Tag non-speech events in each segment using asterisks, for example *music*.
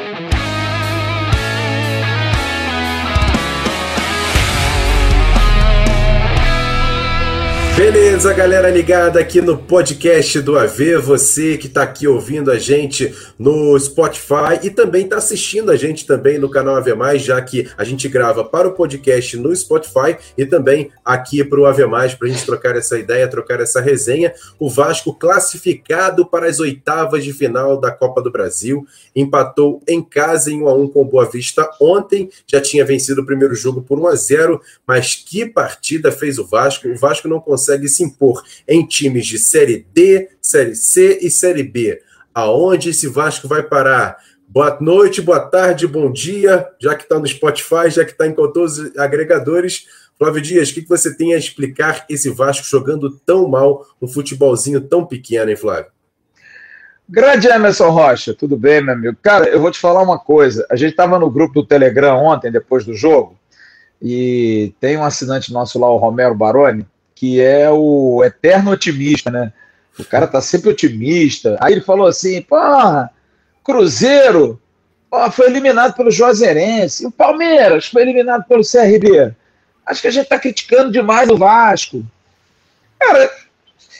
Thank you. Beleza, galera ligada aqui no podcast do AV, você que está aqui ouvindo a gente no Spotify e também está assistindo a gente também no canal AV+, já que a gente grava para o podcast no Spotify e também aqui para o AV+, para a gente trocar essa ideia, trocar essa resenha. O Vasco classificado para as oitavas de final da Copa do Brasil, empatou em casa em 1 a 1 com o Boa Vista ontem, já tinha vencido o primeiro jogo por 1 a 0, mas que partida fez o Vasco? O Vasco não consegue consegue se impor em times de Série D, Série C e Série B. Aonde esse Vasco vai parar? Boa noite, boa tarde, bom dia, já que está no Spotify, já que está em todos os agregadores. Flávio Dias, o que você tem a explicar esse Vasco jogando tão mal, um futebolzinho tão pequeno, hein, Flávio? Grande Emerson Rocha, tudo bem, meu amigo? Cara, eu vou te falar uma coisa. A gente estava no grupo do Telegram ontem, depois do jogo, e tem um assinante nosso lá, o Romero Baroni, que é o eterno otimista, né? O cara tá sempre otimista. Aí ele falou assim: pô, Cruzeiro pô, foi eliminado pelo Juazeirense. O Palmeiras foi eliminado pelo CRB. Acho que a gente tá criticando demais o Vasco. Cara,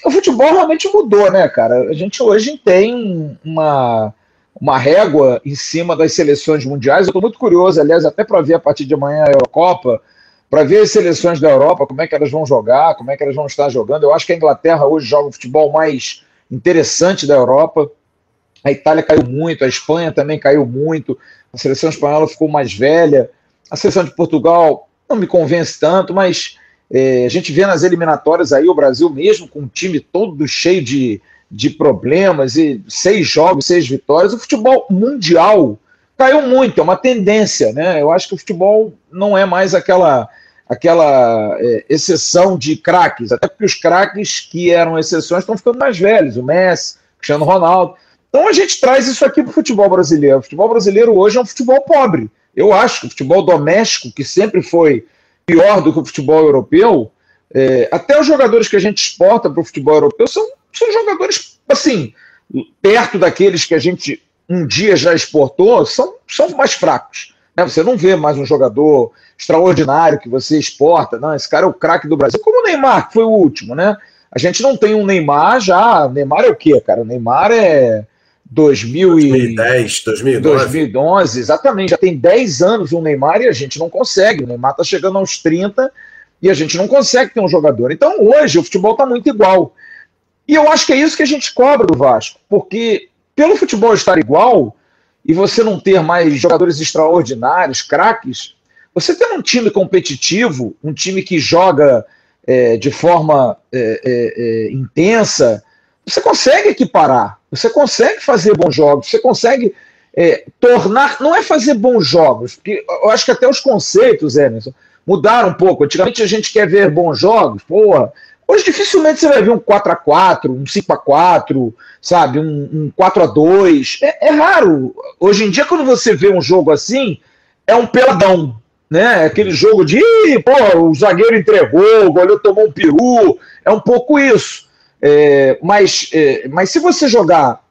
o futebol realmente mudou, né, cara? A gente hoje tem uma, uma régua em cima das seleções mundiais. Eu tô muito curioso, aliás, até para ver a partir de amanhã a Eurocopa para ver as seleções da Europa, como é que elas vão jogar, como é que elas vão estar jogando. Eu acho que a Inglaterra hoje joga o futebol mais interessante da Europa. A Itália caiu muito, a Espanha também caiu muito, a seleção espanhola ficou mais velha, a seleção de Portugal não me convence tanto, mas é, a gente vê nas eliminatórias aí o Brasil mesmo com um time todo cheio de, de problemas e seis jogos, seis vitórias. O futebol mundial caiu muito, é uma tendência, né? Eu acho que o futebol não é mais aquela aquela é, exceção de craques, até porque os craques que eram exceções estão ficando mais velhos, o Messi, Cristiano Ronaldo. Então a gente traz isso aqui para o futebol brasileiro. O futebol brasileiro hoje é um futebol pobre. Eu acho que o futebol doméstico, que sempre foi pior do que o futebol europeu, é, até os jogadores que a gente exporta para o futebol europeu são, são jogadores, assim, perto daqueles que a gente um dia já exportou, são, são mais fracos. Né? Você não vê mais um jogador extraordinário que você exporta. Não, esse cara é o craque do Brasil. Como o Neymar, que foi o último, né? A gente não tem um Neymar já. Neymar é o quê, cara? O Neymar é 2010, 2012. 2011, exatamente. Já tem 10 anos o Neymar e a gente não consegue. O Neymar está chegando aos 30 e a gente não consegue ter um jogador. Então hoje o futebol está muito igual. E eu acho que é isso que a gente cobra do Vasco, porque pelo futebol estar igual, e você não ter mais jogadores extraordinários, craques, você ter um time competitivo, um time que joga é, de forma é, é, é, intensa, você consegue equiparar, você consegue fazer bons jogos, você consegue é, tornar. Não é fazer bons jogos, porque eu acho que até os conceitos, Emerson, mudaram um pouco. Antigamente a gente quer ver bons jogos, porra. Hoje dificilmente você vai ver um 4x4, um 5x4, sabe, um, um 4x2. É, é, raro. Hoje em dia, quando você vê um jogo assim, é um peladão. Né? Aquele jogo de pô, o zagueiro entregou, o goleiro tomou um peru. É um pouco isso. É, mas, é, mas se você jogar é,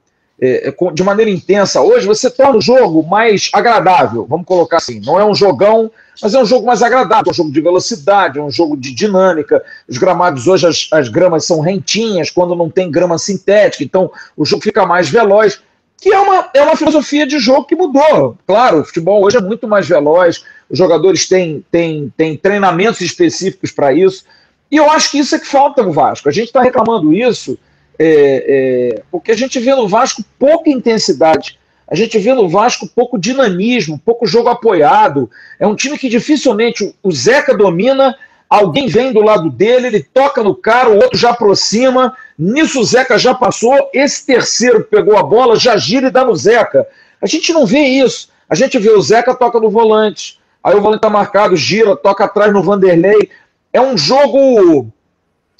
de maneira intensa hoje, você torna o jogo mais agradável. Vamos colocar assim: não é um jogão mas é um jogo mais agradável, é um jogo de velocidade, é um jogo de dinâmica. Os gramados hoje, as, as gramas são rentinhas, quando não tem grama sintética, então o jogo fica mais veloz, que é uma, é uma filosofia de jogo que mudou. Claro, o futebol hoje é muito mais veloz, os jogadores têm, têm, têm treinamentos específicos para isso, e eu acho que isso é que falta no Vasco. A gente está reclamando isso é, é, porque a gente vê no Vasco pouca intensidade a gente vê no Vasco pouco dinamismo, pouco jogo apoiado. É um time que dificilmente o Zeca domina, alguém vem do lado dele, ele toca no cara, o outro já aproxima. Nisso o Zeca já passou, esse terceiro pegou a bola, já gira e dá no Zeca. A gente não vê isso. A gente vê o Zeca toca no volante, aí o volante tá marcado, gira, toca atrás no Vanderlei. É um jogo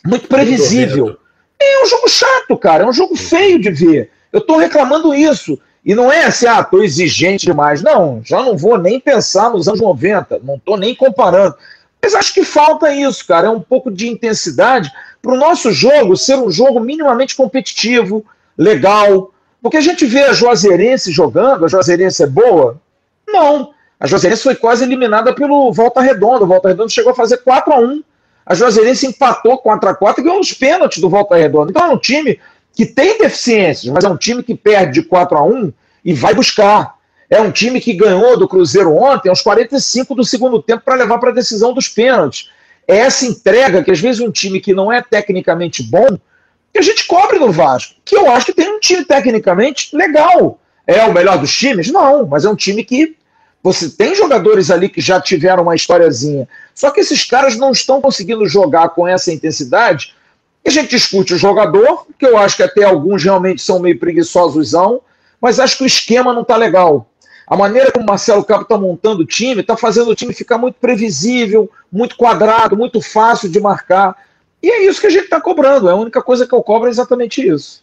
muito previsível. É um jogo chato, cara. É um jogo feio de ver. Eu estou reclamando isso. E não é assim, ah, estou exigente demais. Não, já não vou nem pensar nos anos 90, não estou nem comparando. Mas acho que falta isso, cara, é um pouco de intensidade para o nosso jogo ser um jogo minimamente competitivo, legal, Porque a gente vê a Juazeirense jogando, a Juazeirense é boa? Não. A Juazeirense foi quase eliminada pelo Volta Redonda. O Volta Redonda chegou a fazer 4 a 1 A Juazeirense empatou 4 a 4 e ganhou os pênaltis do Volta Redonda. Então é um time que tem deficiências, mas é um time que perde de 4 a 1 e vai buscar. É um time que ganhou do Cruzeiro ontem aos 45 do segundo tempo para levar para a decisão dos pênaltis. É essa entrega que às vezes um time que não é tecnicamente bom, que a gente cobre no Vasco, que eu acho que tem um time tecnicamente legal. É o melhor dos times? Não, mas é um time que você tem jogadores ali que já tiveram uma historiazinha. Só que esses caras não estão conseguindo jogar com essa intensidade. E a gente discute o jogador, que eu acho que até alguns realmente são meio preguiçosos, mas acho que o esquema não está legal. A maneira como o Marcelo Cabo está montando o time está fazendo o time ficar muito previsível, muito quadrado, muito fácil de marcar. E é isso que a gente está cobrando. É a única coisa que eu cobro é exatamente isso.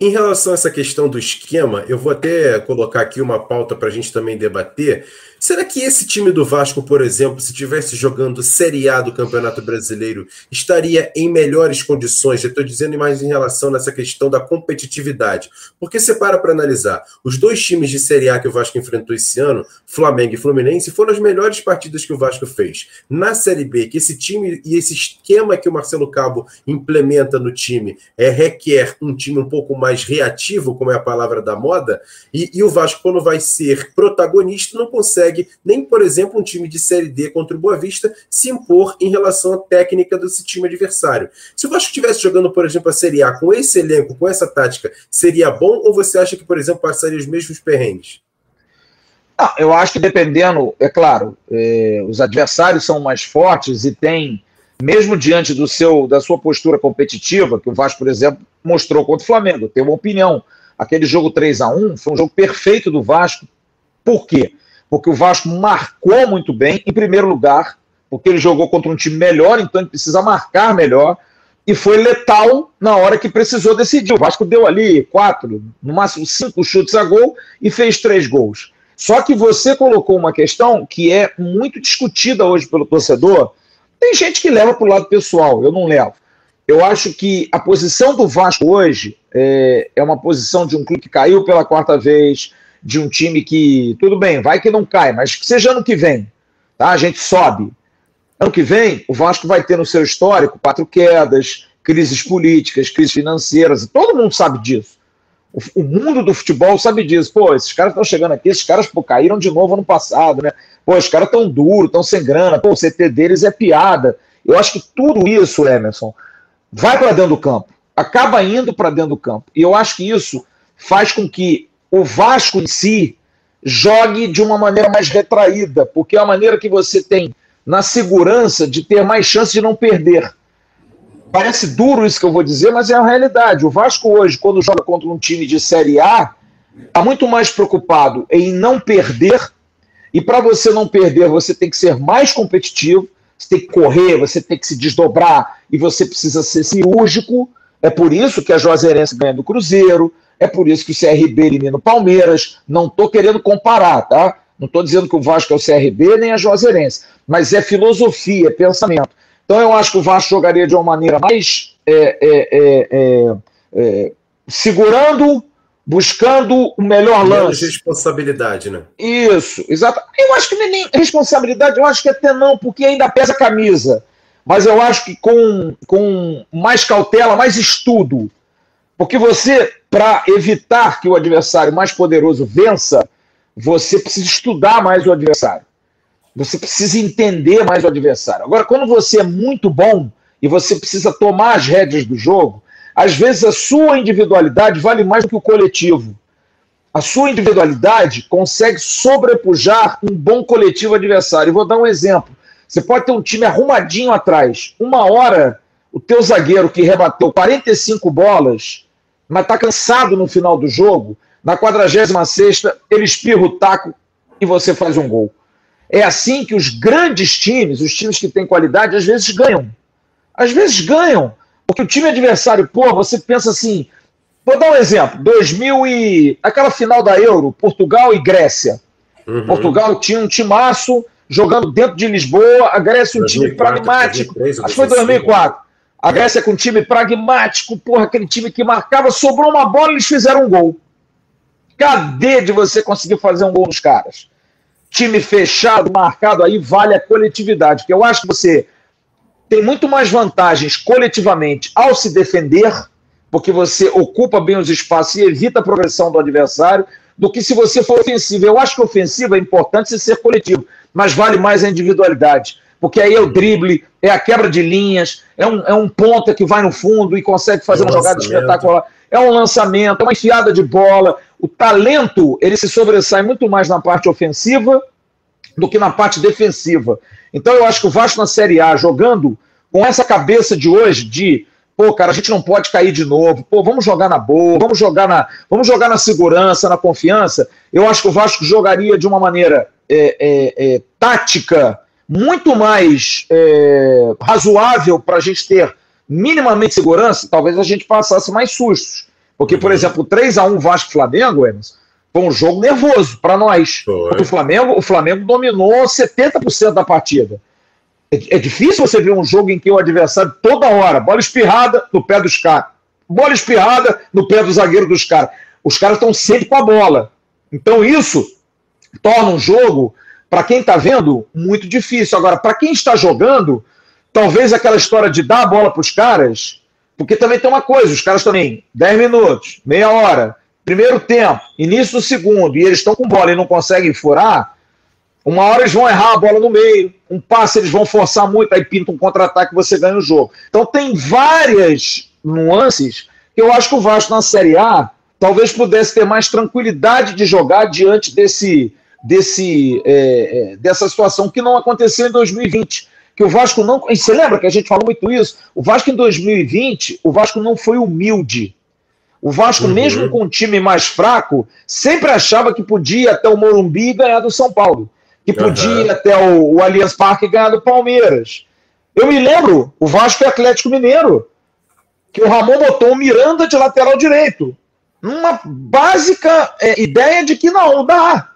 Em relação a essa questão do esquema, eu vou até colocar aqui uma pauta para a gente também debater. Será que esse time do Vasco, por exemplo, se tivesse jogando Série A do Campeonato Brasileiro, estaria em melhores condições? Estou dizendo mais em relação nessa questão da competitividade. Porque você para para analisar, os dois times de Série A que o Vasco enfrentou esse ano, Flamengo e Fluminense, foram as melhores partidas que o Vasco fez. Na Série B, que esse time e esse esquema que o Marcelo Cabo implementa no time é, requer um time um pouco mais reativo, como é a palavra da moda, e, e o Vasco, quando vai ser protagonista, não consegue consegue nem, por exemplo, um time de Série D contra o Boa Vista se impor em relação à técnica desse time adversário. Se o Vasco estivesse jogando, por exemplo, a Série A com esse elenco, com essa tática, seria bom ou você acha que, por exemplo, passaria os mesmos perrengues? Ah, eu acho que dependendo, é claro, é, os adversários são mais fortes e tem, mesmo diante do seu da sua postura competitiva, que o Vasco, por exemplo, mostrou contra o Flamengo, tem uma opinião. Aquele jogo 3 a 1 foi um jogo perfeito do Vasco. Por quê? Porque o Vasco marcou muito bem, em primeiro lugar, porque ele jogou contra um time melhor, então ele precisa marcar melhor, e foi letal na hora que precisou decidir. O Vasco deu ali quatro, no máximo cinco chutes a gol e fez três gols. Só que você colocou uma questão que é muito discutida hoje pelo torcedor. Tem gente que leva para o lado pessoal, eu não levo. Eu acho que a posição do Vasco hoje é, é uma posição de um clube que caiu pela quarta vez, de um time que, tudo bem, vai que não cai, mas que seja ano que vem, tá? A gente sobe. Ano que vem, o Vasco vai ter no seu histórico quatro quedas, crises políticas, crises financeiras, todo mundo sabe disso. O, o mundo do futebol sabe disso. Pô, esses caras estão chegando aqui, esses caras pô, caíram de novo ano passado, né? Pô, os caras estão duros, estão sem grana, pô, o CT deles é piada. Eu acho que tudo isso, Emerson, vai para dentro do campo, acaba indo para dentro do campo. E eu acho que isso faz com que o Vasco em si jogue de uma maneira mais retraída, porque é a maneira que você tem na segurança de ter mais chance de não perder. Parece duro isso que eu vou dizer, mas é a realidade. O Vasco hoje, quando joga contra um time de Série A, está muito mais preocupado em não perder. E para você não perder, você tem que ser mais competitivo, você tem que correr, você tem que se desdobrar e você precisa ser cirúrgico. É por isso que a Juazeirense ganha do Cruzeiro, é por isso que o CRB elimina o Palmeiras. Não estou querendo comparar, tá? Não estou dizendo que o Vasco é o CRB nem a Juazeirense, mas é filosofia, é pensamento. Então eu acho que o Vasco jogaria de uma maneira mais é, é, é, é, é segurando, buscando o melhor Menos lance. responsabilidade, né? Isso, exato. Eu acho que nem responsabilidade, eu acho que até não, porque ainda pesa a camisa. Mas eu acho que com, com mais cautela, mais estudo, porque você, para evitar que o adversário mais poderoso vença, você precisa estudar mais o adversário. Você precisa entender mais o adversário. Agora, quando você é muito bom e você precisa tomar as rédeas do jogo, às vezes a sua individualidade vale mais do que o coletivo. A sua individualidade consegue sobrepujar um bom coletivo adversário. Eu vou dar um exemplo. Você pode ter um time arrumadinho atrás. Uma hora, o teu zagueiro que rebateu 45 bolas mas está cansado no final do jogo, na 46 ele espirra o taco e você faz um gol. É assim que os grandes times, os times que têm qualidade, às vezes ganham. Às vezes ganham. Porque o time adversário, pô, você pensa assim. Vou dar um exemplo: 2000 e. aquela final da Euro, Portugal e Grécia. Uhum. Portugal tinha um timaço jogando dentro de Lisboa, a Grécia um 2004, time pragmático. 2003, acho que foi 2004. A Grécia com um time pragmático, porra, aquele time que marcava, sobrou uma bola e eles fizeram um gol. Cadê de você conseguir fazer um gol nos caras? Time fechado, marcado, aí vale a coletividade, que eu acho que você tem muito mais vantagens coletivamente ao se defender, porque você ocupa bem os espaços e evita a progressão do adversário, do que se você for ofensivo. Eu acho que ofensivo é importante se ser coletivo, mas vale mais a individualidade. Porque aí é o drible, é a quebra de linhas, é um, é um ponta que vai no fundo e consegue fazer é um uma jogada espetacular. É um lançamento, é uma enfiada de bola. O talento, ele se sobressai muito mais na parte ofensiva do que na parte defensiva. Então eu acho que o Vasco na Série A, jogando com essa cabeça de hoje, de pô, cara, a gente não pode cair de novo, pô, vamos jogar na boa, vamos jogar na, vamos jogar na segurança, na confiança. Eu acho que o Vasco jogaria de uma maneira é, é, é, tática muito mais é, razoável para a gente ter minimamente segurança, talvez a gente passasse mais sustos. Porque, por uhum. exemplo, 3 a 1 Vasco Flamengo, Emerson, foi um jogo nervoso para nós. O Flamengo, o Flamengo dominou 70% da partida. É, é, difícil você ver um jogo em que o adversário, toda hora, bola espirrada no pé dos caras, bola espirrada no pé do zagueiro dos caras. Os caras estão sempre com a bola. Então isso torna um jogo, para quem está vendo, muito difícil. Agora, para quem está jogando, talvez aquela história de dar a bola para os caras, porque também tem uma coisa, os caras também, 10 minutos, meia hora, primeiro tempo, início do segundo, e eles estão com bola e não conseguem furar, uma hora eles vão errar a bola no meio, um passe eles vão forçar muito, aí pinta um contra-ataque e você ganha o jogo. Então tem várias nuances que eu acho que o Vasco na Série A talvez pudesse ter mais tranquilidade de jogar diante desse, desse, é, é dessa situação que não aconteceu em 2020. Que o Vasco não. Você lembra que a gente falou muito isso? O Vasco em 2020, o Vasco não foi humilde. O Vasco, uhum. mesmo com um time mais fraco, sempre achava que podia até o Morumbi e ganhar do São Paulo que podia uhum. até o, o Allianz Parque e ganhar do Palmeiras. Eu me lembro, o Vasco e Atlético Mineiro, que o Ramon botou o Miranda de lateral direito. Uma básica é, ideia de que não, dá.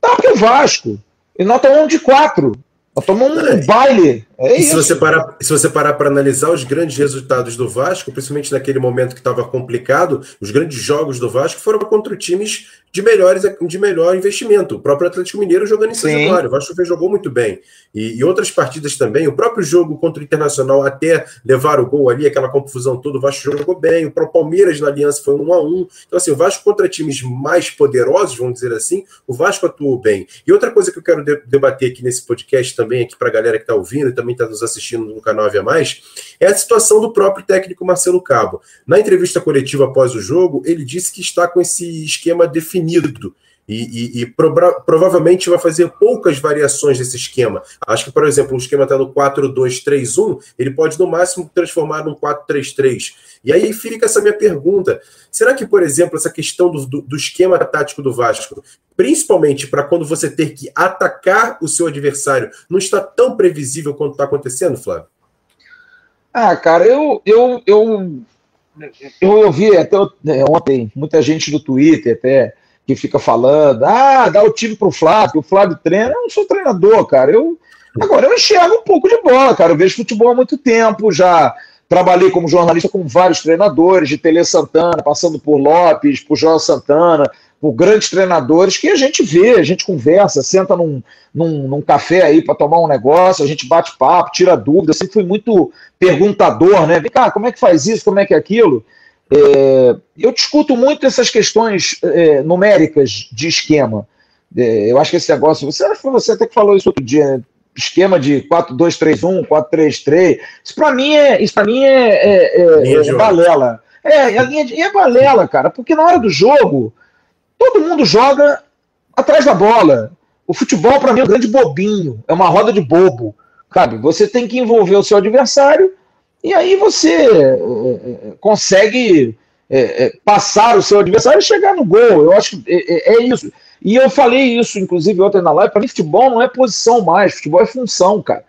Dá para o Vasco. E nós estamos de quatro. Nós tomamos um é. baile. É se, você parar, se você parar para analisar os grandes resultados do Vasco, principalmente naquele momento que estava complicado, os grandes jogos do Vasco foram contra times de, melhores, de melhor investimento. O próprio Atlético Mineiro jogando em São Januário. O Vasco jogou muito bem. E, e, outras partidas também. O próprio jogo contra o Internacional, até levar o gol ali, aquela confusão toda, o Vasco jogou bem. O próprio Palmeiras na Aliança foi um a um. Então, assim, o Vasco contra times mais poderosos, vamos dizer assim, o Vasco atuou bem. E outra coisa que eu quero de debater aqui nesse podcast também, aqui para a galera que está ouvindo e também está nos assistindo no canal Avia Mais, é a situação do próprio técnico Marcelo Cabo. Na entrevista coletiva após o jogo, ele disse que está com esse esquema definido E, e, e provavelmente vai fazer poucas variações desse esquema. Acho que, por exemplo, o esquema está no 4-2-3-1, ele pode no máximo transformar num 4-3-3. E aí fica essa minha pergunta: será que, por exemplo, essa questão do, do, do esquema tático do Vasco, principalmente para quando você ter que atacar o seu adversário, não está tão previsível quanto está acontecendo, Flávio? Ah, cara, eu, eu, eu, eu ouvi até é, ontem muita gente do Twitter até que fica falando, ah, dá o time pro Flávio, o Flávio treina. Eu não sou treinador, cara. Eu agora eu enxergo um pouco de bola, cara. Eu vejo futebol há muito tempo, já trabalhei como jornalista com vários treinadores, de Tele Santana, passando por Lopes, por João Santana, por grandes treinadores que a gente vê, a gente conversa, senta num, num, num café aí para tomar um negócio, a gente bate papo, tira dúvida. Eu sempre fui muito perguntador, né? Vem cá, como é que faz isso, como é que é aquilo? É, eu discuto muito essas questões é, numéricas de esquema. É, eu acho que esse negócio, você, você até que falou isso outro dia, né? esquema de 4-2-3-1, 4-3-3, isso para mim é, isso mim é, é, é, é balela. É, a linha de, é balela, cara, porque na hora do jogo, todo mundo joga atrás da bola. O futebol, para mim, é um grande bobinho, é uma roda de bobo. Sabe? Você tem que envolver o seu adversário e aí você é, é, consegue é, passar o seu adversário e chegar no gol. Eu acho que é isso. E eu falei isso, inclusive, ontem na live. Para mim, futebol não é posição mais, futebol é função, cara.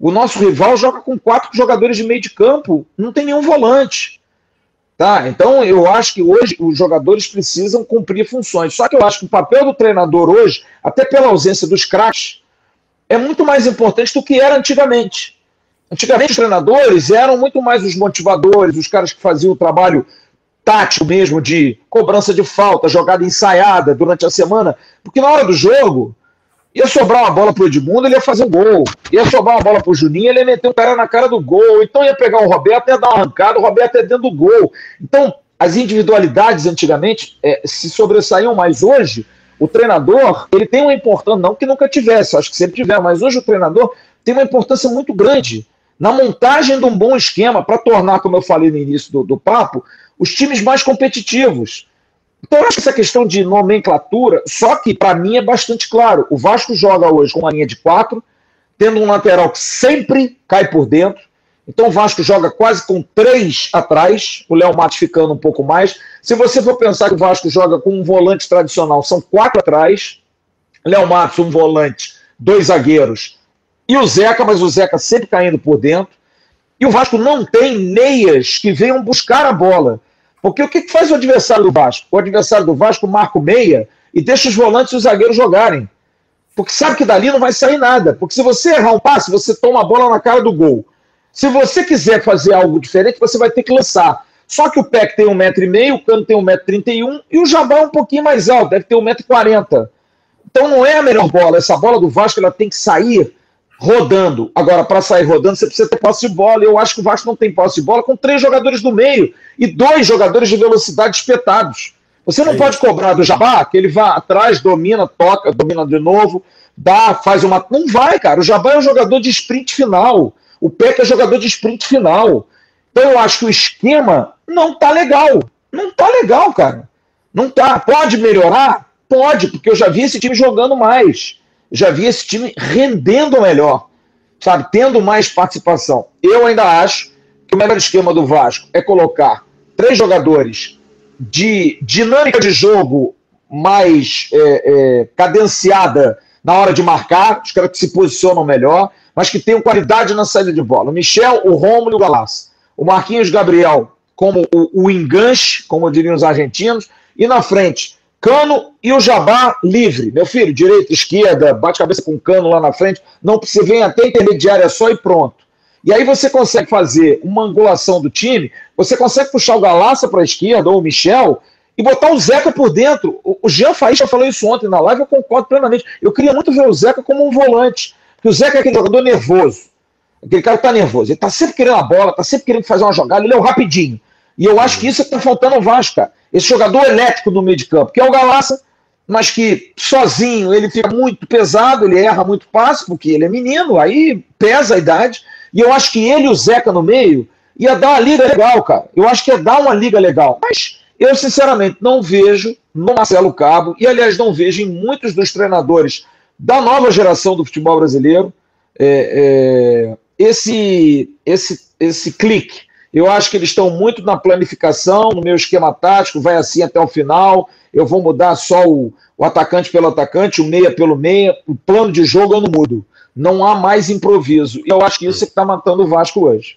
O nosso rival joga com quatro jogadores de meio de campo, não tem nenhum volante. Tá? Então, eu acho que hoje os jogadores precisam cumprir funções. Só que eu acho que o papel do treinador hoje, até pela ausência dos craques, é muito mais importante do que era antigamente. Antigamente, os treinadores eram muito mais os motivadores, os caras que faziam o trabalho tático mesmo, de cobrança de falta, jogada ensaiada durante a semana, porque na hora do jogo ia sobrar uma bola pro Edmundo, ele ia fazer um gol. Ia sobrar uma bola pro Juninho, ele ia meter o cara na cara do gol. Então ia pegar o Roberto, ia dar uma arrancada, o Roberto ia dentro do gol. Então, as individualidades antigamente é, se sobressaíam mais hoje. O treinador, ele tem uma importância, não que nunca tivesse, acho que sempre tiver, mas hoje o treinador tem uma importância muito grande na montagem de um bom esquema para tornar, como eu falei no início do, do papo, os times mais competitivos. Então, eu acho que essa questão de nomenclatura, só que para mim é bastante claro. O Vasco joga hoje com uma linha de quatro, tendo um lateral que sempre cai por dentro. Então o Vasco joga quase com três atrás, o Léo Matos ficando um pouco mais. Se você for pensar que o Vasco joga com um volante tradicional, são quatro atrás. Léo Matos, um volante, dois zagueiros. E o Zeca, mas o Zeca sempre caindo por dentro. E o Vasco não tem meias que venham buscar a bola. Porque o que faz o adversário do Vasco? O adversário do Vasco marca o meia e deixa os volantes e os zagueiros jogarem. Porque sabe que dali não vai sair nada. Porque se você errar um passe, você toma a bola na cara do gol. Se você quiser fazer algo diferente, você vai ter que lançar. Só que o PEC tem 1,5m, o Cano tem 1,31m e o Jabá é um pouquinho mais alto, deve ter 1,40m. Então não é a melhor bola. Essa bola do Vasco ela tem que sair rodando. Agora, para sair rodando, você precisa ter posse de bola. Eu acho que o Vasco não tem posse de bola com três jogadores do meio e dois jogadores de velocidade espetados. Você não é pode cobrar do Jabá que ele vá atrás, domina, toca, domina de novo, dá, faz uma. Não vai, cara. O Jabá é um jogador de sprint final. O Peck é jogador de sprint final. Então eu acho que o esquema não tá legal. Não tá legal, cara. Não tá. Pode melhorar? Pode, porque eu já vi esse time jogando mais já vi esse time rendendo melhor, sabe, tendo mais participação. Eu ainda acho que o melhor esquema do Vasco é colocar três jogadores de dinâmica de jogo mais é, é, cadenciada na hora de marcar, os caras que se posicionam melhor, mas que tenham qualidade na saída de bola. O Michel, o Romulo e o Galas. O Marquinhos Gabriel como o, o enganche, como diriam os argentinos, e na frente Cano e o Jabá livre. Meu filho, direita, esquerda, bate cabeça com o cano lá na frente. Não precisa vir até intermediária só e pronto. E aí você consegue fazer uma angulação do time, você consegue puxar o Galaça para a esquerda ou o Michel e botar o Zeca por dentro. O Jean Faísca falou isso ontem na live, eu concordo plenamente. Eu queria muito ver o Zeca como um volante, porque o Zeca é aquele jogador nervoso. Aquele cara que tá nervoso. Ele tá sempre querendo a bola, tá sempre querendo fazer uma jogada, ele é o rapidinho. E eu acho que isso é está faltando ao Vasco, cara. Esse jogador elétrico no meio de campo, que é o Galaça, mas que sozinho ele fica muito pesado, ele erra muito passe, porque ele é menino, aí pesa a idade. E eu acho que ele e o Zeca no meio ia dar uma liga legal, cara. Eu acho que ia dar uma liga legal. Mas eu, sinceramente, não vejo no Marcelo Cabo, e aliás, não vejo em muitos dos treinadores da nova geração do futebol brasileiro, é, é, esse, esse, esse clique eu acho que eles estão muito na planificação, no meu esquema tático, vai assim até o final. Eu vou mudar só o, o atacante pelo atacante, o meia pelo meia. O plano de jogo eu não mudo. Não há mais improviso. E eu acho que isso é que está matando o Vasco hoje.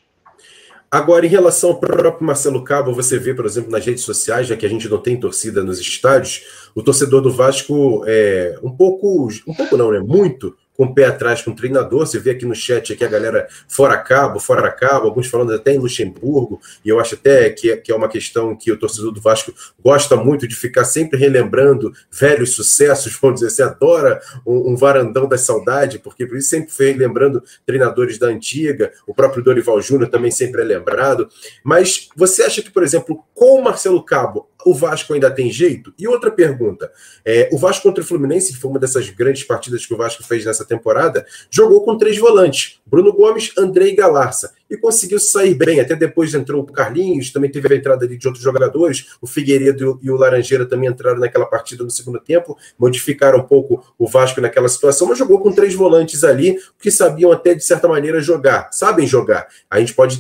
Agora, em relação ao próprio Marcelo Cabo, você vê, por exemplo, nas redes sociais, já que a gente não tem torcida nos estádios, o torcedor do Vasco é um pouco, um pouco não, né? Muito com o pé atrás com o treinador. Você vê aqui no chat aqui a galera fora cabo, fora cabo, alguns falando até em Luxemburgo, e eu acho até que é, que é uma questão que o torcedor do Vasco gosta muito de ficar sempre relembrando velhos sucessos, vamos dizer assim, adora um, um varandão da saudade, porque por isso sempre foi lembrando treinadores da antiga, o próprio Dorival Júnior também sempre é lembrado. Mas você acha que, por exemplo, com o Marcelo Cabo, o Vasco ainda tem jeito? E outra pergunta: é, o Vasco contra o Fluminense, foi uma dessas grandes partidas que o Vasco fez nessa temporada, jogou com três volantes: Bruno Gomes, André e Galarça e conseguiu sair bem. Até depois entrou o Carlinhos, também teve a entrada de outros jogadores. O Figueiredo e o Laranjeira também entraram naquela partida no segundo tempo, modificaram um pouco o Vasco naquela situação, mas jogou com três volantes ali, que sabiam até de certa maneira jogar, sabem jogar. A gente pode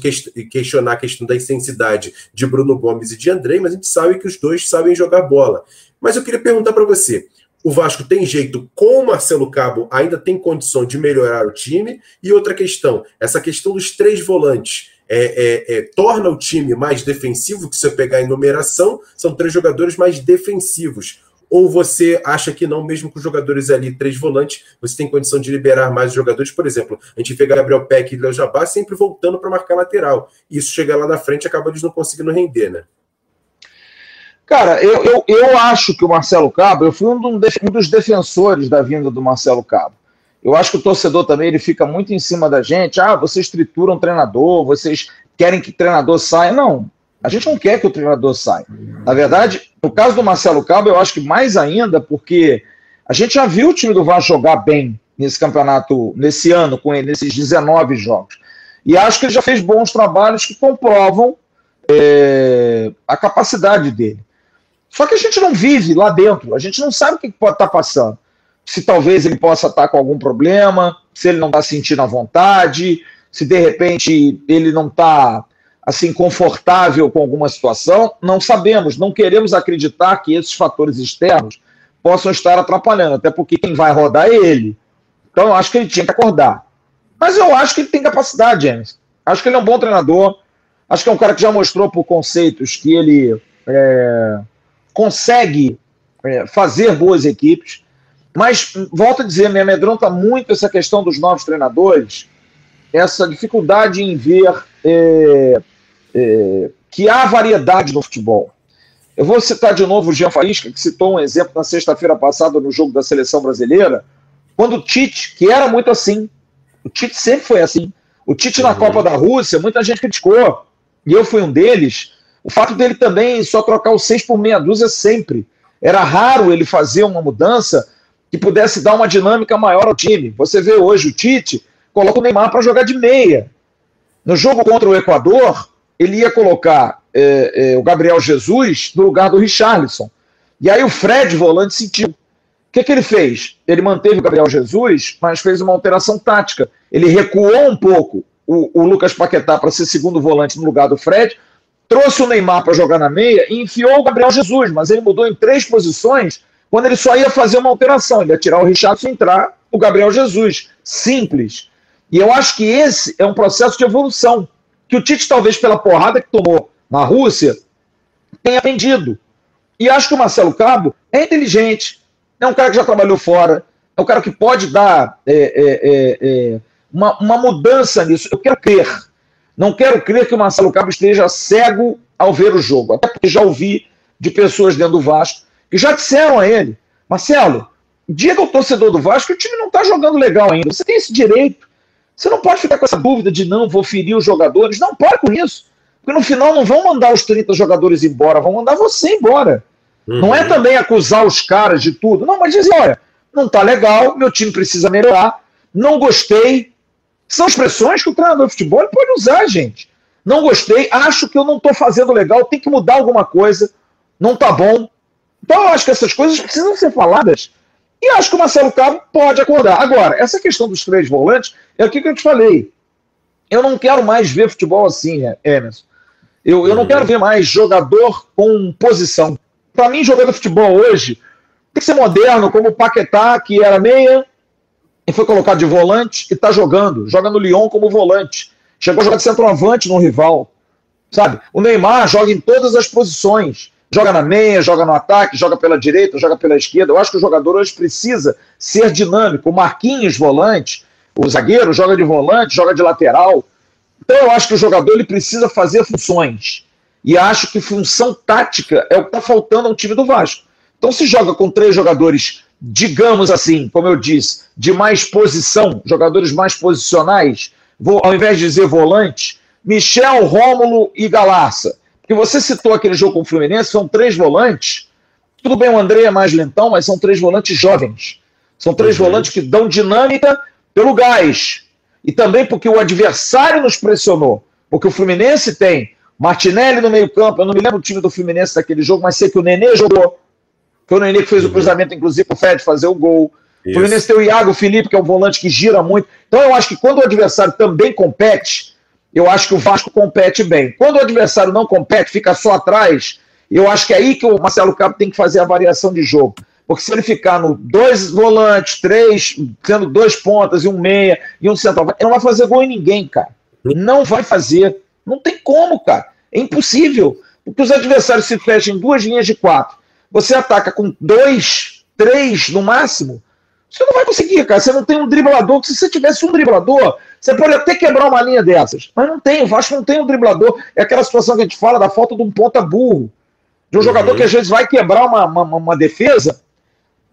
questionar a questão da intensidade de Bruno Gomes e de André, mas a gente sabe que os dois sabem jogar bola. Mas eu queria perguntar para você: o Vasco tem jeito com o Marcelo Cabo, ainda tem condição de melhorar o time. E outra questão, essa questão dos três volantes. É, é, é, torna o time mais defensivo, que se você pegar em numeração, são três jogadores mais defensivos. Ou você acha que não, mesmo com os jogadores ali, três volantes, você tem condição de liberar mais jogadores? Por exemplo, a gente vê Gabriel Peck e Léo Jabá sempre voltando para marcar lateral. Isso chega lá na frente acaba eles não conseguindo render, né? Cara, eu, eu, eu acho que o Marcelo Cabo, eu fui um, dos defensores da vinda do Marcelo Cabo. Eu acho que o torcedor também ele fica muito em cima da gente. Ah, vocês trituram treinador, vocês querem que o treinador saia. Não, a gente não quer que o treinador saia. Na verdade, no caso do Marcelo Cabo, eu acho que mais ainda, porque a gente já viu o time do Vasco jogar bem nesse campeonato, nesse ano, com ele, nesses 19 jogos. E acho que ele já fez bons trabalhos que comprovam é, a capacidade dele. Só que a gente não vive lá dentro, a gente não sabe o que pode estar passando. Se talvez ele possa estar com algum problema, se ele não está sentindo a vontade, se de repente ele não está assim confortável com alguma situação, não sabemos, não queremos acreditar que esses fatores externos possam estar atrapalhando, até porque quem vai rodar é ele. Então eu acho que ele tinha que acordar. Mas eu acho que ele tem capacidade, James. Acho que ele é um bom treinador. Acho que é um cara que já mostrou por conceitos que ele é, consegue é, fazer boas equipes, mas volto a dizer, me amedronta muito essa questão dos novos treinadores, essa dificuldade em ver é, é, que há variedade no futebol. Eu vou citar de novo o Jean Faísca, que citou um exemplo na sexta-feira passada no jogo da seleção brasileira, quando o Tite, que era muito assim, o Tite sempre foi assim. O Tite na. Copa da Rússia, muita gente criticou, e eu fui um deles, o fato dele também só trocar o seis por meia dúzia sempre. Era raro ele fazer uma mudança que pudesse dar uma dinâmica maior ao time. Você vê hoje o Tite coloca o Neymar para jogar de meia. No jogo contra o Equador, ele ia colocar é, é, o Gabriel Jesus no lugar do Richarlison. E aí o Fred, volante, sentiu. O que, que ele fez? Ele manteve o Gabriel Jesus, mas fez uma alteração tática. Ele recuou um pouco o, o Lucas Paquetá para ser segundo volante no lugar do Fred, trouxe o Neymar para jogar na meia e enfiou o Gabriel Jesus, mas ele mudou em três posições quando ele só ia fazer uma alteração, ele ia tirar o Richardson e entrar o Gabriel Jesus. Simples. E eu acho que esse é um processo de evolução, que o Tite, talvez pela porrada que tomou na Rússia, tenha aprendido. E acho que o Marcelo Cabo é inteligente, é um cara que já trabalhou fora, é um cara que pode dar é, é, é, é uma, uma mudança nisso. Eu quero crer. Não quero crer que o Marcelo Cabo esteja cego ao ver o jogo, até porque já ouvi de pessoas dentro do Vasco que já disseram a ele: Marcelo, diga ao torcedor do Vasco que o time não está jogando legal ainda. Você tem esse direito. Você não pode ficar com essa dúvida de não, vou ferir os jogadores. Não, pare com isso. Porque no final não vão mandar os 30 jogadores embora, vão mandar você embora. Uhum. Não é também acusar os caras de tudo. Não, mas dizer, olha, não está legal, meu time precisa melhorar, não gostei, são expressões que o treinador de futebol pode usar, gente. Não gostei, acho que eu não estou fazendo legal, tem que mudar alguma coisa, não está bom. Então eu acho que essas coisas precisam ser faladas. E acho que o Marcelo Cabo pode acordar. Agora, essa questão dos três volantes é o que eu te falei. Eu não quero mais ver futebol assim, Emerson. Eu, eu não quero ver mais jogador com posição. Para mim, jogador de futebol hoje tem que ser moderno, como o Paquetá, que era meia, e foi colocado de volante e está jogando. Joga no Lyon como volante. Chegou a jogar de centroavante no rival. Sabe? O Neymar joga em todas as posições. Joga na meia, joga no ataque, joga pela direita, joga pela esquerda. Eu acho que o jogador hoje precisa ser dinâmico. O Marquinhos, volante, o zagueiro joga de volante, joga de lateral. Então eu acho que o jogador ele precisa fazer funções. E acho que função tática é o que está faltando ao time do Vasco. Então se joga com três jogadores digamos assim, como eu disse, de mais posição, jogadores mais posicionais, vou, ao invés de dizer volante, Michel, Rômulo e Galarça. Porque você citou aquele jogo com o Fluminense, são três volantes. Tudo bem, o André é mais lentão, mas são três volantes jovens. São três uhum. volantes que dão dinâmica pelo gás. E também porque o adversário nos pressionou. Porque o Fluminense tem Martinelli no meio-campo. Eu não me lembro o time do Fluminense daquele jogo, mas sei que o Nenê jogou. Foi o Nenê que fez o uhum. cruzamento, inclusive, para o Fred fazer o gol. Isso. O Fluminense tem o Iago Felipe, que é um volante que gira muito. Então eu acho que quando o adversário também compete, eu acho que o Vasco compete bem. Quando o adversário não compete, fica só atrás, eu acho que é aí que o Marcelo Cabo tem que fazer a variação de jogo. Porque se ele ficar no dois volantes, três, tendo dois pontas e um meia e um centroavante, ele não vai fazer gol em ninguém, cara. Não vai fazer. Não tem como, cara. É impossível. Porque os adversários se fecham em duas linhas de quatro você ataca com dois, três no máximo, você não vai conseguir, cara. Você não tem um driblador. Se você tivesse um driblador, você pode até quebrar uma linha dessas. Mas não tem, o Vasco não tem um driblador. É aquela situação que a gente fala da falta de um ponta burro. De um uhum. jogador que às vezes vai quebrar uma, uma, uma defesa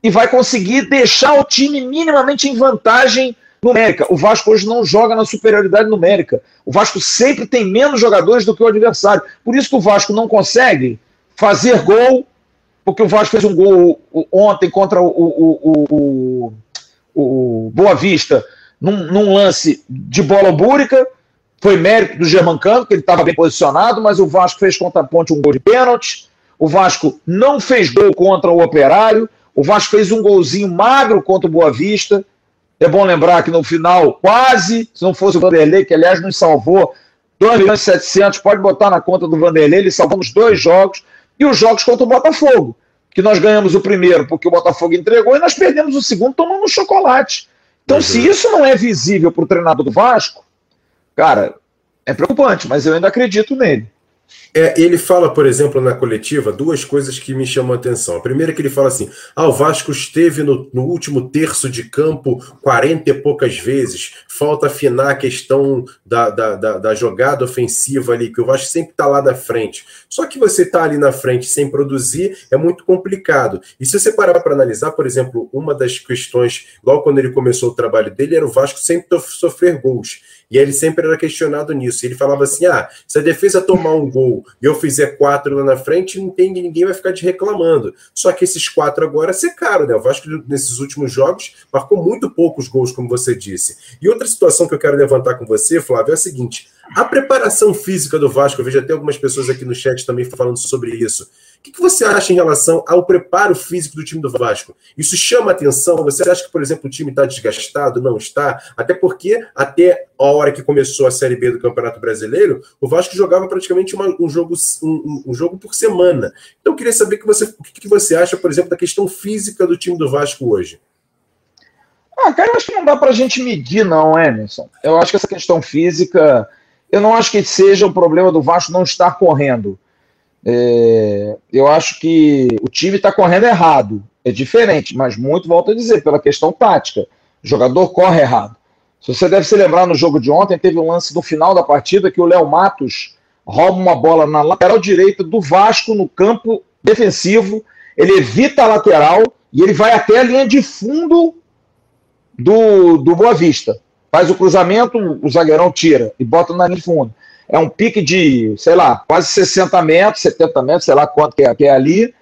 e vai conseguir deixar o time minimamente em vantagem numérica. O Vasco hoje não joga na superioridade numérica. O Vasco sempre tem menos jogadores do que o adversário. Por isso que o Vasco não consegue fazer gol, porque o Vasco fez um gol ontem contra o, o, o, o Boa Vista, num, num, lance de bola búrica. Foi mérito do Germancano, que ele estava bem posicionado, mas o Vasco fez contra a ponte um gol de pênalti. O Vasco não fez gol contra o Operário. O Vasco fez um golzinho magro contra o Boa Vista. É bom lembrar que no final, quase, se não fosse o Vanderlei, que aliás nos salvou 2 milhões e 700, pode botar na conta do Vanderlei, ele salvou nos dois jogos, e os jogos contra o Botafogo, que nós ganhamos o primeiro porque o Botafogo entregou e nós perdemos o segundo tomando um chocolate. Então, uhum. se isso não é visível para o treinador do Vasco, cara, é preocupante, mas eu ainda acredito nele. É, ele fala, por exemplo, na coletiva, duas coisas que me chamam a atenção. A primeira é que ele fala assim: ah, o Vasco esteve no, no último terço de campo 40 e poucas vezes, falta afinar a questão da, da, da, da jogada ofensiva ali, que o Vasco sempre está lá na frente. Só que você está ali na frente sem produzir é muito complicado. E se você parar para analisar, por exemplo, uma das questões, logo quando ele começou o trabalho dele, era o Vasco sempre sofrer gols. E ele sempre era questionado nisso. Ele falava assim: ah, se a defesa tomar um gol e eu fizer quatro lá na frente, não tem, ninguém vai ficar te reclamando. Só que esses quatro agora secaram, né? O Vasco, nesses últimos jogos, marcou muito poucos gols, como você disse. E outra situação que eu quero levantar com você, Flávio, é a seguinte: a preparação física do Vasco, eu vejo até algumas pessoas aqui no chat também falando sobre isso. O que você acha em relação ao preparo físico do time do Vasco? Isso chama atenção? Você acha que, por exemplo, o time está desgastado? Não está? Até porque, até a hora que começou a Série B do Campeonato Brasileiro, o Vasco jogava praticamente uma, um, jogo, um, um, jogo por semana. Então, eu queria saber que você, o que você acha, por exemplo, da questão física do time do Vasco hoje. Ah, cara, eu acho que não dá para a gente medir, não, Emerson. Eu acho que essa questão física, eu não acho que seja o problema do Vasco não estar correndo. É, eu acho que o time está correndo errado. É diferente, mas muito, volto a dizer, pela questão tática. O jogador corre errado. Se você deve se lembrar no jogo de ontem, teve um lance no final da partida que o Léo Matos rouba uma bola na lateral direita do Vasco no campo defensivo. Ele evita a lateral e ele vai até a linha de fundo do, do Boa Vista. Faz o cruzamento, o zagueirão tira e bota na linha de fundo é um pique de, sei lá, quase 60 metros, 70 metros, sei lá quanto que é, que é ali,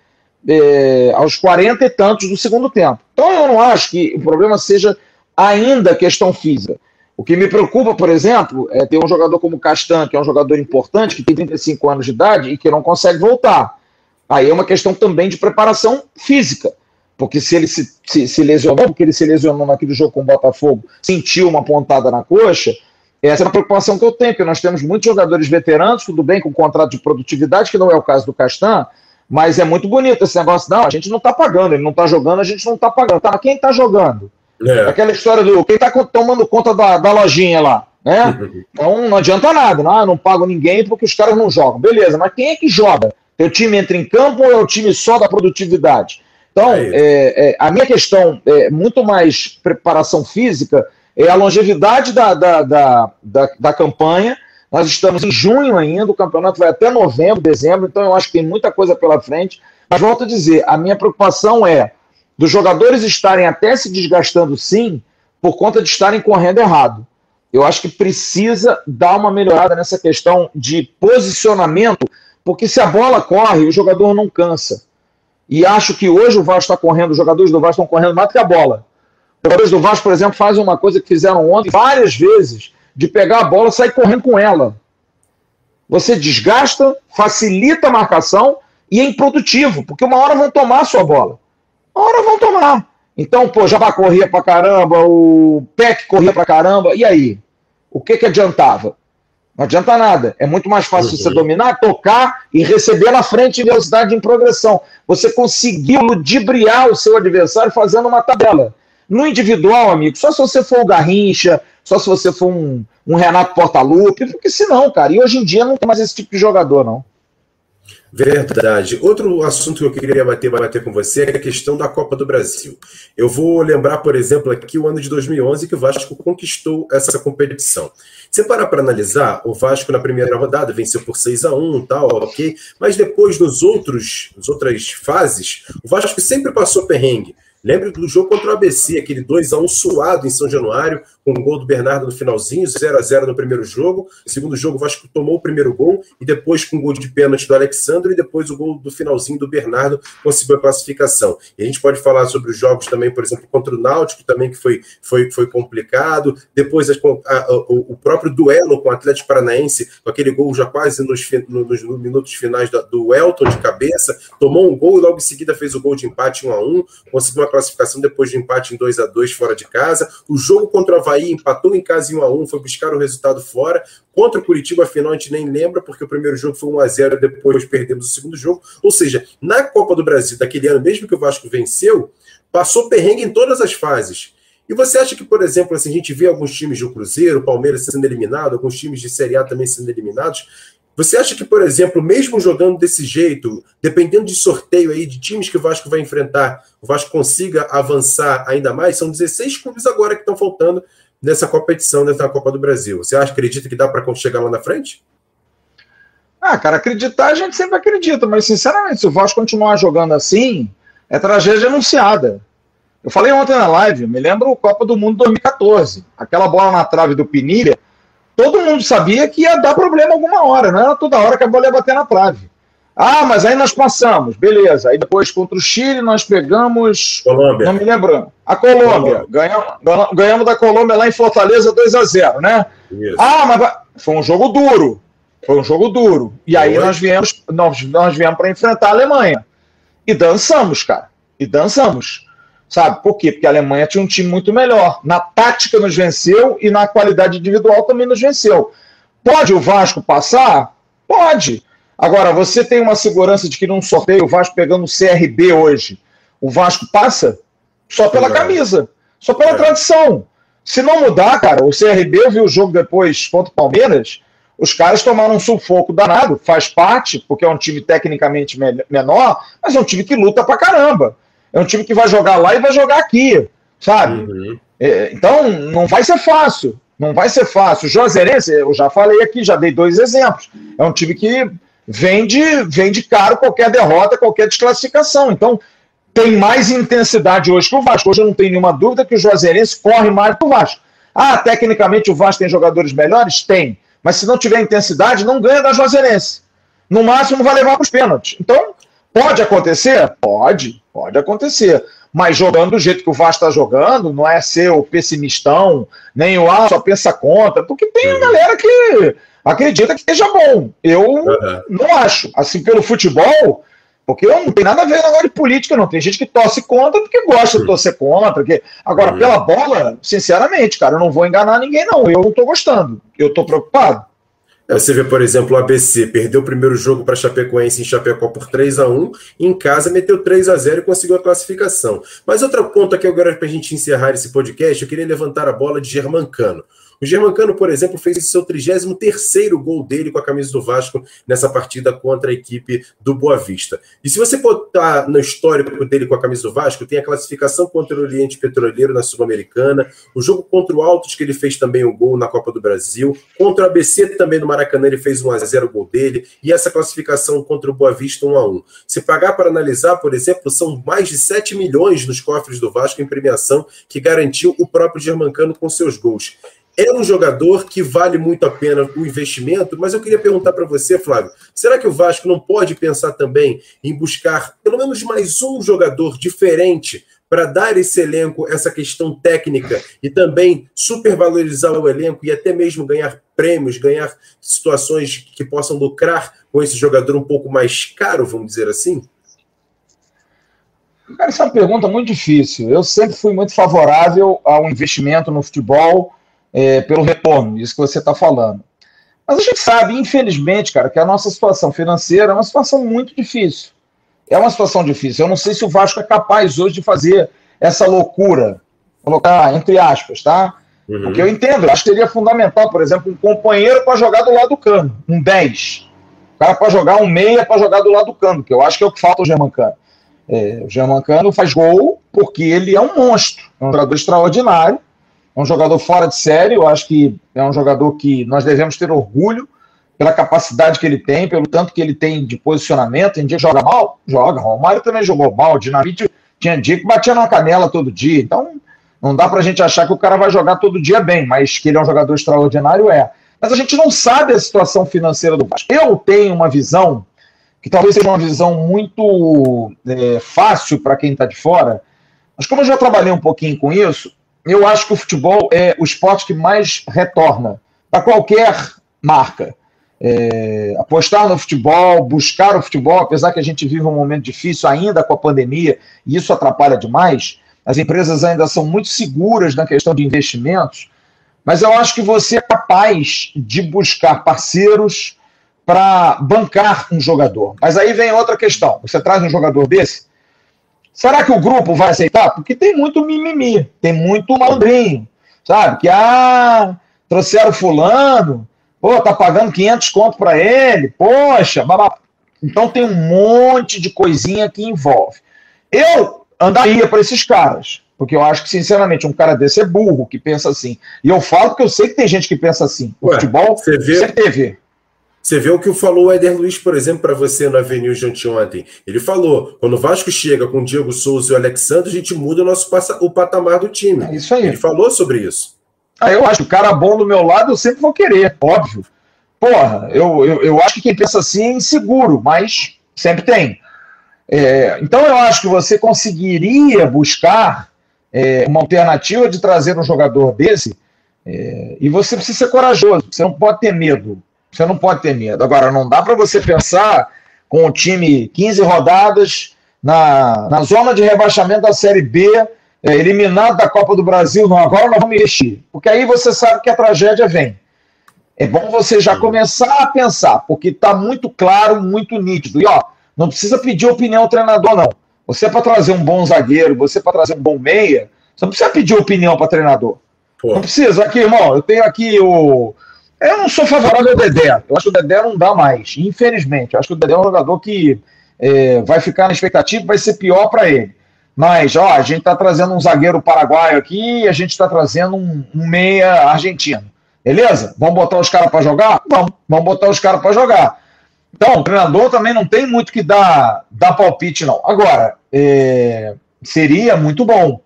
é, aos 40 e tantos do segundo tempo. Então eu não acho que o problema seja ainda questão física. O que me preocupa, por exemplo, é ter um jogador como Castan, que é um jogador importante, que tem 35 anos de idade e que não consegue voltar. Aí é uma questão também de preparação física. Porque se ele se, se, se lesionou, porque ele se lesionou naquele jogo com o Botafogo, sentiu uma pontada na coxa, essa é uma preocupação que eu tenho, porque nós temos muitos jogadores veteranos, tudo bem com contrato de produtividade, que não é o caso do Castan, mas é muito bonito esse negócio. Não, a gente não está pagando, ele não está jogando, a gente não está pagando. Tá, mas quem está jogando? É. Aquela história do quem está tomando conta da, da lojinha lá. Né? *laughs* Então não adianta nada, não, eu não pago ninguém porque os caras não jogam. Beleza, mas quem é que joga? Teu time entra em campo ou é o time só da produtividade? Então, é é, é, a minha questão é muito mais preparação física é a longevidade da, da, da, da, da campanha. Nós estamos em junho ainda, o campeonato vai até novembro, dezembro, então eu acho que tem muita coisa pela frente. Mas volto a dizer, a minha preocupação é dos jogadores estarem até se desgastando sim, por conta de estarem correndo errado. Eu acho que precisa dar uma melhorada nessa questão de posicionamento, porque se a bola corre, o jogador não cansa. E acho que hoje o Vasco está correndo, os jogadores do Vasco estão correndo mais do que a bola jogadores do Vasco, por exemplo, fazem uma coisa que fizeram ontem várias vezes, de pegar a bola e sair correndo com ela. Você desgasta, facilita a marcação e é improdutivo, porque uma hora vão tomar a sua bola. Uma hora vão tomar. Então, pô, Jabá corria pra caramba, o Peck corria pra caramba, e aí? O que que adiantava? Não adianta nada. É muito mais fácil uhum. você dominar, tocar e receber na frente em velocidade em progressão. Você conseguiu ludibriar o seu adversário fazendo uma tabela. No individual, amigo, só se você for o Garrincha, só se você for um, um Renato Portaluppi, porque senão, cara, e hoje em dia não tem mais esse tipo de jogador, não. Verdade. Outro assunto que eu queria bater, bater com você é a questão da Copa do Brasil. Eu vou lembrar, por exemplo, aqui o ano de 2011 que o Vasco conquistou essa competição. Se parar para analisar, o Vasco na primeira rodada venceu por 6 a 1 tal, ok, mas depois nos outros, nas outras fases, o Vasco sempre passou perrengue. Lembre do jogo contra o ABC, aquele 2 a 1 suado em São Januário, com o gol do Bernardo no finalzinho, 0 a 0 no primeiro jogo. No segundo jogo, o Vasco tomou o primeiro gol e depois com o gol de pênalti do Alexandre e depois o gol do finalzinho do Bernardo conseguiu a classificação. E a gente pode falar sobre os jogos também, por exemplo, contra o Náutico também que foi, foi, foi complicado. Depois a, a, o, o próprio duelo com o Atlético Paranaense, com aquele gol já quase nos, nos, nos minutos finais do, do Elton de cabeça, tomou um gol e logo em seguida fez o gol de empate 1 a 1, conseguiu a classificação depois de empate em 2 a 2 fora de casa. O jogo contra o Havaí empatou em casa em 1 a 1 foi buscar o resultado fora. Contra o Curitiba, afinal, a gente nem lembra, porque o primeiro jogo foi 1 a 0 depois perdemos o segundo jogo. Ou seja, na Copa do Brasil daquele ano, mesmo que o Vasco venceu, passou perrengue em todas as fases. E você acha que, por exemplo, assim, a gente vê alguns times do Cruzeiro, Palmeiras sendo eliminado, alguns times de Série A também sendo eliminados, você acha que, por exemplo, mesmo jogando desse jeito, dependendo de sorteio aí de times que o Vasco vai enfrentar, o Vasco consiga avançar ainda mais? São 16 clubes agora que estão faltando nessa competição, nessa Copa do Brasil. Você acha, acredita que dá para chegar lá na frente? Ah, cara, acreditar a gente sempre acredita, mas sinceramente, se o Vasco continuar jogando assim, é tragédia anunciada. Eu falei ontem na live, me lembro o Copa do Mundo 2014, aquela bola na trave do Pinilha, todo mundo sabia que ia dar problema alguma hora, não era toda hora que a bola ia bater na trave. Ah, mas aí nós passamos, beleza. Aí depois contra o Chile nós pegamos. Colômbia. Não me lembro. A Colômbia. Ganhamos, ganhamos da Colômbia lá em Fortaleza 2 a 0 né? Isso. Ah, mas foi um jogo duro. Foi um jogo duro. E aí nós viemos, nós, nós viemos para enfrentar a Alemanha. E dançamos, cara. E dançamos. Sabe? Por quê? Porque a Alemanha tinha um time muito melhor. Na tática nos venceu e na qualidade individual também nos venceu. Pode o Vasco passar? Pode. Agora, você tem uma segurança de que num sorteio o Vasco pegando o CRB hoje, o Vasco passa só pela camisa, só pela é. tradição. Se não mudar, cara, o CRB, eu vi o jogo depois contra o Palmeiras, os caras tomaram um sufoco danado, faz parte, porque é um time tecnicamente menor, mas é um time que luta pra caramba. É um time que vai jogar lá e vai jogar aqui, sabe? Uhum. É, então, não vai ser fácil. Não vai ser fácil. O Juazeirense, eu já falei aqui, já dei dois exemplos. É um time que vende, vende caro qualquer derrota, qualquer desclassificação. Então, tem mais intensidade hoje que o Vasco. Hoje eu não tenho nenhuma dúvida que o Juazeirense corre mais que o Vasco. Ah, tecnicamente o Vasco tem jogadores melhores? Tem. Mas se não tiver intensidade, não ganha da Juazeirense. No máximo vai levar para os pênaltis. Então, Pode acontecer? Pode, pode acontecer. Mas jogando do jeito que o Vasco está jogando, não é ser o pessimistão, nem o ah, só pensa contra, porque tem uhum. galera que acredita que esteja bom. Eu uhum. não acho. Assim, pelo futebol, porque não tem nada a ver agora de política, não. Tem gente que torce contra porque gosta de torcer contra. Que... Agora, uhum. pela bola, sinceramente, cara, eu não vou enganar ninguém, não. Eu não estou gostando. Eu estou preocupado. Você vê, por exemplo, o ABC perdeu o primeiro jogo para Chapecoense em Chapecó por 3 a 1 em casa meteu 3 a 0 e conseguiu a classificação. Mas outra ponta que agora para a gente encerrar esse podcast, eu queria levantar a bola de Germancano. O Germancano, por exemplo, fez seu 33 gol dele com a camisa do Vasco nessa partida contra a equipe do Boa Vista. E se você botar no histórico dele com a camisa do Vasco, tem a classificação contra o Oriente Petroleiro na Sul-Americana, o jogo contra o Altos, que ele fez também o gol na Copa do Brasil, contra o ABC também no Maracanã, ele fez 1 a 0 o gol dele, e essa classificação contra o Boa Vista 1 a 1 Se pagar para analisar, por exemplo, são mais de 7 milhões nos cofres do Vasco em premiação que garantiu o próprio Germancano com seus gols é um jogador que vale muito a pena o investimento, mas eu queria perguntar para você, Flávio, será que o Vasco não pode pensar também em buscar pelo menos mais um jogador diferente para dar esse elenco essa questão técnica e também supervalorizar o elenco e até mesmo ganhar prêmios, ganhar situações que possam lucrar com esse jogador um pouco mais caro, vamos dizer assim? Cara, essa é uma pergunta muito difícil. Eu sempre fui muito favorável ao investimento no futebol é, pelo retorno, isso que você está falando. Mas a gente sabe, infelizmente, cara, que a nossa situação financeira é uma situação muito difícil. É uma situação difícil. Eu não sei se o Vasco é capaz hoje de fazer essa loucura, colocar entre aspas, tá? Uhum. Porque eu entendo, eu acho que seria fundamental, por exemplo, um companheiro para jogar do lado do cano, um 10. cara para jogar um meia para jogar do lado do campo, que eu acho que é o que falta o Germancano. É, o Germancano faz gol porque ele é um monstro, é um jogador extraordinário, um jogador fora de série, eu acho que é um jogador que nós devemos ter orgulho pela capacidade que ele tem, pelo tanto que ele tem de posicionamento. Tem dia joga mal? Joga. O Romário também jogou mal. O Dinamite tinha dia que batia na canela todo dia. Então, não dá para a gente achar que o cara vai jogar todo dia bem, mas que ele é um jogador extraordinário, é. Mas a gente não sabe a situação financeira do Vasco. Eu tenho uma visão, que talvez seja uma visão muito é, fácil para quem está de fora, mas como eu já trabalhei um pouquinho com isso, eu acho que o futebol é o esporte que mais retorna para qualquer marca. É, apostar no futebol, buscar o futebol, apesar que a gente vive um momento difícil ainda com a pandemia, e isso atrapalha demais, as empresas ainda são muito seguras na questão de investimentos, mas eu acho que você é capaz de buscar parceiros para bancar um jogador. Mas aí vem outra questão: você traz um jogador desse, será que o grupo vai aceitar? Porque tem muito mimimi, tem muito malandrinho, sabe? Que, ah, trouxeram fulano, Pô, tá pagando 500 conto para ele. Poxa, babá. Então tem um monte de coisinha que envolve. Eu andaria para esses caras, porque eu acho que, sinceramente, um cara desse é burro, que pensa assim. E eu falo porque eu sei que tem gente que pensa assim. O Ué, futebol você vê, sempre teve. Você vê o que falou o Éder Luiz, por exemplo, para você no Avenue de ontem. Ele falou: quando o Vasco chega com o Diego Souza e o Alexandre, a gente muda o nosso o patamar do time. É isso aí. Ele falou sobre isso. Aí eu acho, o cara bom do meu lado, eu sempre vou querer, óbvio. Porra, eu, eu, eu acho que quem pensa assim é inseguro, mas sempre tem. É, então eu acho que você conseguiria buscar é, uma alternativa de trazer um jogador desse, é, e você precisa ser corajoso, você não pode ter medo. Você não pode ter medo. Agora, não dá para você pensar com o time 15 rodadas na, na zona de rebaixamento da Série B é, eliminado da Copa do Brasil, não, agora nós vamos investir. Porque aí você sabe que a tragédia vem. É bom você já começar a pensar, porque está muito claro, muito nítido. E ó, não precisa pedir opinião ao treinador, não. Você é para trazer um bom zagueiro, você é para trazer um bom meia, você não precisa pedir opinião para treinador. Pô. Não precisa. Aqui, irmão, eu tenho aqui o. Eu não sou favorável ao Dedé. Eu acho que o Dedé não dá mais, infelizmente. Eu acho que o Dedé é um jogador que é, vai ficar na expectativa, vai ser pior para ele. Mas, ó, a gente está trazendo um zagueiro paraguaio aqui e a gente está trazendo um, um, meia argentino. Beleza? Vamos botar os caras para jogar? Vamos, vamos botar os caras para jogar. Então, o treinador também não tem muito que dar, dar palpite, não. Agora, é, seria muito bom.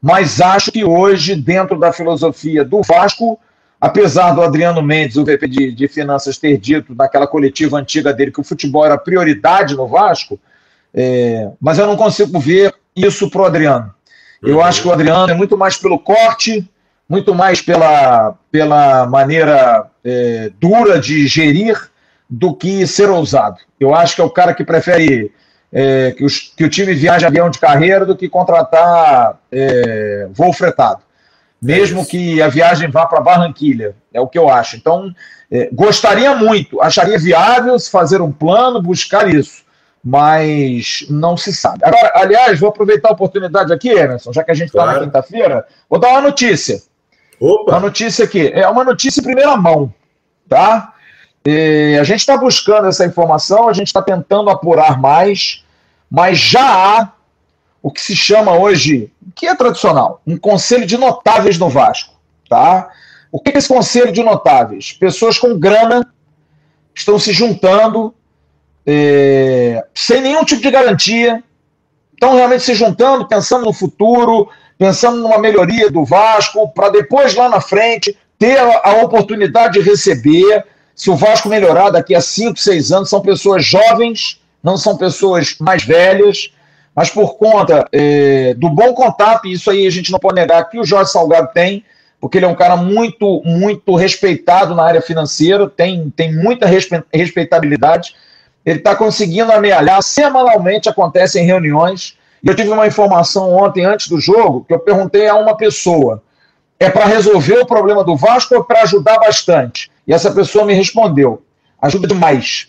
Mas acho que hoje, dentro da filosofia do Vasco, apesar do Adriano Mendes, o VP de, de Finanças, ter dito naquela coletiva antiga dele que o futebol era prioridade no Vasco, é, mas eu não consigo ver isso para o Adriano. Eu acho que o Adriano é muito mais pelo corte, muito mais pela, pela maneira é, dura de gerir do que ser ousado. Eu acho que é o cara que prefere é, que, os, que, o time viaje avião de carreira do que contratar é, voo fretado. Mesmo é que a viagem vá para Barranquilha, é o que eu acho. Então, é, gostaria muito, acharia viável se fazer um plano, buscar isso mas não se sabe. Agora, aliás, vou aproveitar a oportunidade aqui, Emerson, já que a gente está claro. na quinta-feira, vou dar uma notícia. Opa. Uma notícia aqui. É uma notícia em primeira mão, tá? E a gente está buscando essa informação, a gente está tentando apurar mais, mas já há o que se chama hoje, que é tradicional, um conselho de notáveis no Vasco, tá? O que é esse conselho de notáveis? Pessoas com grana estão se juntando é, sem nenhum tipo de garantia. Estão realmente se juntando, pensando no futuro, pensando numa melhoria do Vasco, para depois, lá na frente, ter a, a, oportunidade de receber. Se o Vasco melhorar daqui a 5, 6 anos, são pessoas jovens, não são pessoas mais velhas, mas por conta é, do bom contato, e isso aí a gente não pode negar que o Jorge Salgado tem, porque ele é um cara muito, muito respeitado na área financeira, tem, tem muita respeitabilidade ele está conseguindo amealhar. Semanalmente acontecem reuniões. E eu tive uma informação ontem, antes do jogo, que eu perguntei a uma pessoa: é para resolver o problema do Vasco ou para ajudar bastante? E essa pessoa me respondeu: ajuda demais.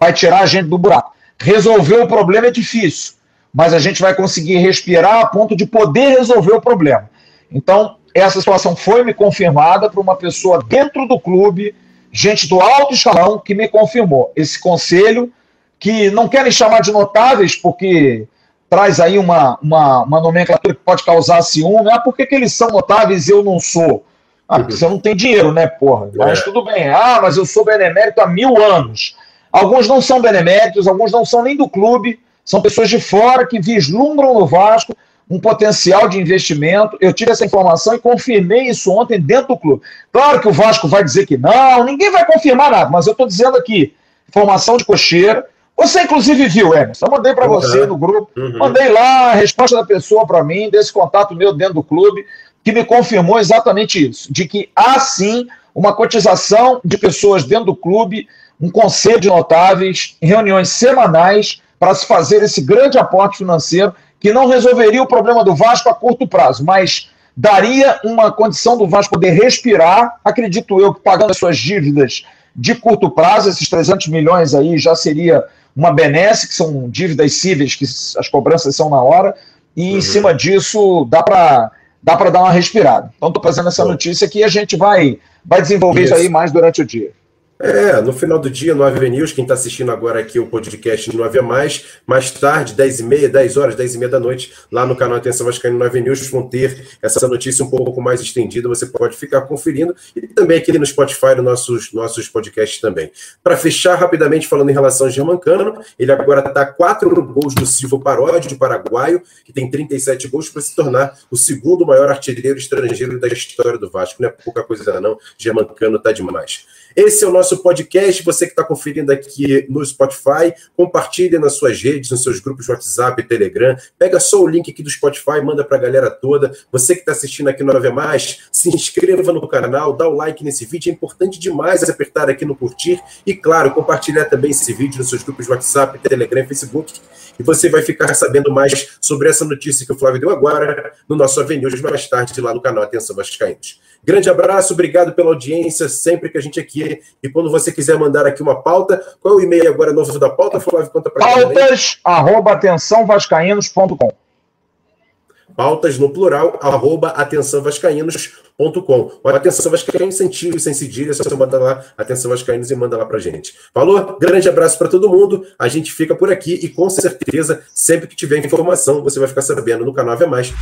Vai tirar a gente do buraco. Resolver o problema é difícil, mas a gente vai conseguir respirar a ponto de poder resolver o problema. Então, essa situação foi me confirmada por uma pessoa dentro do clube gente do alto escalão que me confirmou. Esse conselho, que não querem chamar de notáveis, porque traz aí uma, uma, uma nomenclatura que pode causar ciúme. Ah, por que, que eles são notáveis e eu não sou? Ah, porque você não tem dinheiro, né, porra? Mas é. tudo bem. Ah, mas eu sou benemérito há mil anos. Alguns não são beneméritos, alguns não são nem do clube, são pessoas de fora que vislumbram no Vasco um potencial de investimento. Eu tive essa informação e confirmei isso ontem dentro do clube. Claro que o Vasco vai dizer que não, ninguém vai confirmar nada, mas eu estou dizendo aqui, informação de cocheira. Você, inclusive, viu, Emerson. Eu mandei para uhum. você no grupo. Uhum. Mandei lá a resposta da pessoa para mim, desse contato meu dentro do clube que me confirmou exatamente isso, de que há sim uma cotização de pessoas dentro do clube, um conselho de notáveis, reuniões semanais para se fazer esse grande aporte financeiro que não resolveria o problema do Vasco a curto prazo, mas daria uma condição do Vasco poder respirar, acredito eu que pagando as suas dívidas de curto prazo, esses 300 milhões aí já seria uma benesse, que são dívidas cíveis, que as cobranças são na hora, e uhum. em cima disso dá para dá para dar uma respirada. Então, estou trazendo essa notícia que a gente vai, vai desenvolver isso. isso aí mais durante o dia. É, no final do dia, no AV News, quem está assistindo agora aqui o podcast no AV Mais, mais tarde, 10 e meia, 10 horas, 10 e meia da noite, lá no canal Atenção Vascaíno no AV News, vão ter essa notícia um pouco mais estendida, você pode ficar conferindo, e também aqui no Spotify, nos nossos, nossos podcasts também. Para fechar rapidamente, falando em relação ao Germancano, ele agora está quatro gols do Silvio Paródio, de paraguaio, que tem 37 gols, para se tornar o segundo maior artilheiro estrangeiro da história do Vasco. Não é pouca coisa não, Germancano está demais. Esse é o nosso podcast. Você que está conferindo aqui no Spotify, compartilhe nas suas redes, nos seus grupos de WhatsApp Telegram. Pega só o link aqui do Spotify, manda para a galera toda. Você que está assistindo aqui no Nove Mais, se inscreva no canal, dá o like nesse vídeo. É importante demais apertar aqui no curtir e, claro, compartilhar também esse vídeo nos seus grupos de WhatsApp, Telegram e Facebook. E você vai ficar sabendo mais sobre essa notícia que o Flávio deu agora no nosso Avenue mais tarde lá no canal Atenção Vascaínos. Grande abraço, obrigado pela audiência, sempre que a gente aqui. E quando você quiser mandar aqui uma pauta, qual é o e-mail agora novo da pauta, Flávio? Conta para Pautas, arroba atençãovascaínos.com. Pautas no plural, arroba atençãovascaínos.com. Atenção Vascaínos sem tiro, sem cedilha, só você manda lá, Atenção Vascaínos e manda lá pra gente. Falou? Grande abraço para todo mundo. A gente fica por aqui e com certeza, sempre que tiver informação, você vai ficar sabendo no canal Ave Mais.